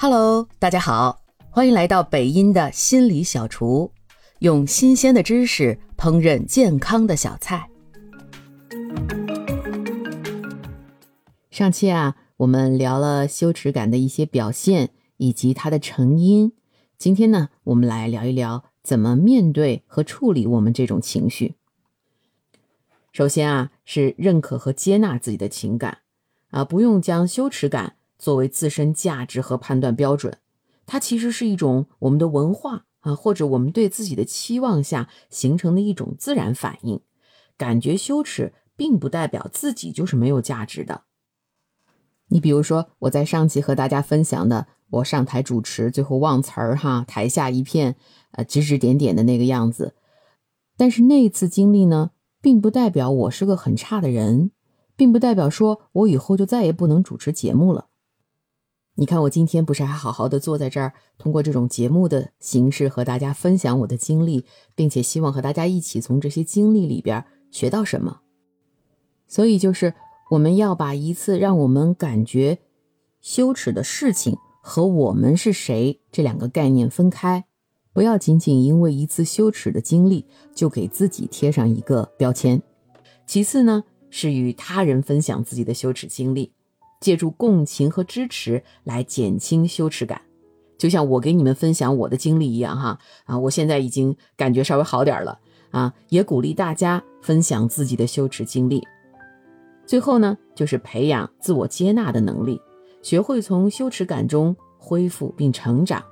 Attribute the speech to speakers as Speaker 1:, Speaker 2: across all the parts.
Speaker 1: Hello，大家好，欢迎来到北音的心理小厨，用新鲜的知识烹饪健康的小菜。上期啊，我们聊了羞耻感的一些表现以及它的成因。今天呢，我们来聊一聊怎么面对和处理我们这种情绪。首先啊，是认可和接纳自己的情感啊，不用将羞耻感。作为自身价值和判断标准，它其实是一种我们的文化啊，或者我们对自己的期望下形成的一种自然反应。感觉羞耻，并不代表自己就是没有价值的。你比如说，我在上期和大家分享的，我上台主持最后忘词儿哈，台下一片呃指指点点的那个样子。但是那一次经历呢，并不代表我是个很差的人，并不代表说我以后就再也不能主持节目了。你看，我今天不是还好好的坐在这儿，通过这种节目的形式和大家分享我的经历，并且希望和大家一起从这些经历里边学到什么。所以，就是我们要把一次让我们感觉羞耻的事情和我们是谁这两个概念分开，不要仅仅因为一次羞耻的经历就给自己贴上一个标签。其次呢，是与他人分享自己的羞耻经历。借助共情和支持来减轻羞耻感，就像我给你们分享我的经历一样，哈啊，我现在已经感觉稍微好点了啊，也鼓励大家分享自己的羞耻经历。最后呢，就是培养自我接纳的能力，学会从羞耻感中恢复并成长。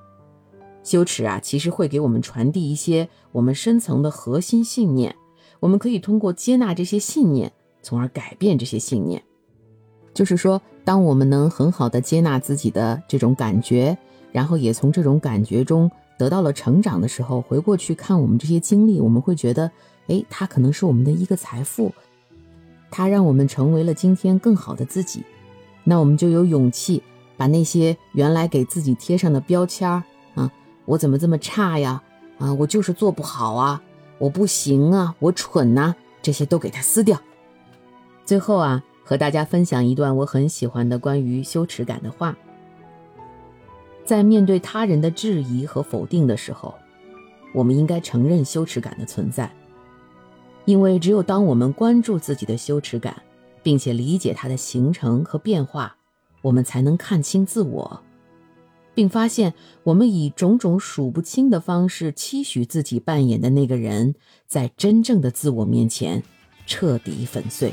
Speaker 1: 羞耻啊，其实会给我们传递一些我们深层的核心信念，我们可以通过接纳这些信念，从而改变这些信念。就是说。当我们能很好的接纳自己的这种感觉，然后也从这种感觉中得到了成长的时候，回过去看我们这些经历，我们会觉得，哎，它可能是我们的一个财富，它让我们成为了今天更好的自己。那我们就有勇气把那些原来给自己贴上的标签儿啊，我怎么这么差呀？啊，我就是做不好啊，我不行啊，我蠢呐，这些都给它撕掉。最后啊。和大家分享一段我很喜欢的关于羞耻感的话。在面对他人的质疑和否定的时候，我们应该承认羞耻感的存在，因为只有当我们关注自己的羞耻感，并且理解它的形成和变化，我们才能看清自我，并发现我们以种种数不清的方式期许自己扮演的那个人，在真正的自我面前彻底粉碎。